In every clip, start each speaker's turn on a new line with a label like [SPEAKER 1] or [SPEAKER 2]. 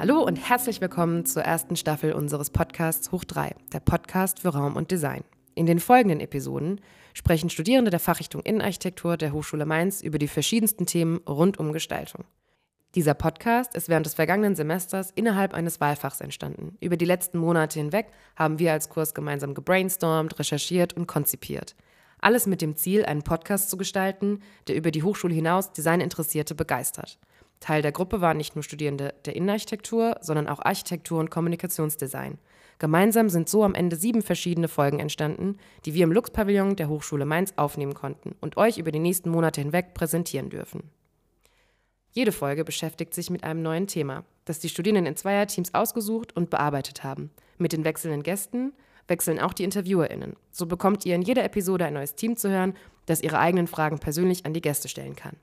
[SPEAKER 1] Hallo und herzlich willkommen zur ersten Staffel unseres Podcasts Hoch 3, der Podcast für Raum und Design. In den folgenden Episoden sprechen Studierende der Fachrichtung Innenarchitektur der Hochschule Mainz über die verschiedensten Themen rund um Gestaltung. Dieser Podcast ist während des vergangenen Semesters innerhalb eines Wahlfachs entstanden. Über die letzten Monate hinweg haben wir als Kurs gemeinsam gebrainstormt, recherchiert und konzipiert. Alles mit dem Ziel, einen Podcast zu gestalten, der über die Hochschule hinaus Designinteressierte begeistert. Teil der Gruppe waren nicht nur Studierende der Innenarchitektur, sondern auch Architektur und Kommunikationsdesign. Gemeinsam sind so am Ende sieben verschiedene Folgen entstanden, die wir im Lux-Pavillon der Hochschule Mainz aufnehmen konnten und euch über die nächsten Monate hinweg präsentieren dürfen. Jede Folge beschäftigt sich mit einem neuen Thema, das die Studierenden in Zweierteams ausgesucht und bearbeitet haben. Mit den wechselnden Gästen wechseln auch die InterviewerInnen. So bekommt ihr in jeder Episode ein neues Team zu hören, das ihre eigenen Fragen persönlich an die Gäste stellen kann.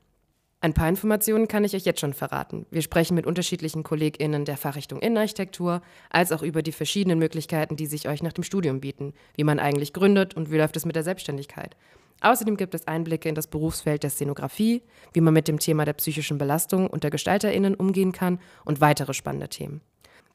[SPEAKER 1] Ein paar Informationen kann ich euch jetzt schon verraten. Wir sprechen mit unterschiedlichen KollegInnen der Fachrichtung Innenarchitektur, als auch über die verschiedenen Möglichkeiten, die sich euch nach dem Studium bieten, wie man eigentlich gründet und wie läuft es mit der Selbstständigkeit. Außerdem gibt es Einblicke in das Berufsfeld der Szenografie, wie man mit dem Thema der psychischen Belastung unter GestalterInnen umgehen kann und weitere spannende Themen.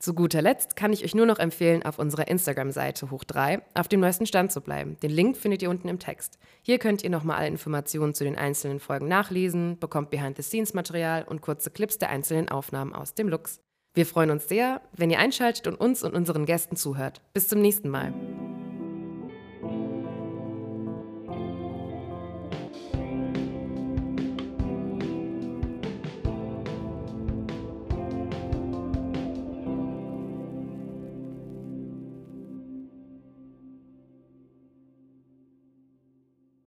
[SPEAKER 1] Zu guter Letzt kann ich euch nur noch empfehlen, auf unserer Instagram-Seite Hoch 3 auf dem neuesten Stand zu bleiben. Den Link findet ihr unten im Text. Hier könnt ihr nochmal alle Informationen zu den einzelnen Folgen nachlesen, bekommt Behind-the-Scenes-Material und kurze Clips der einzelnen Aufnahmen aus dem Lux. Wir freuen uns sehr, wenn ihr einschaltet und uns und unseren Gästen zuhört. Bis zum nächsten Mal.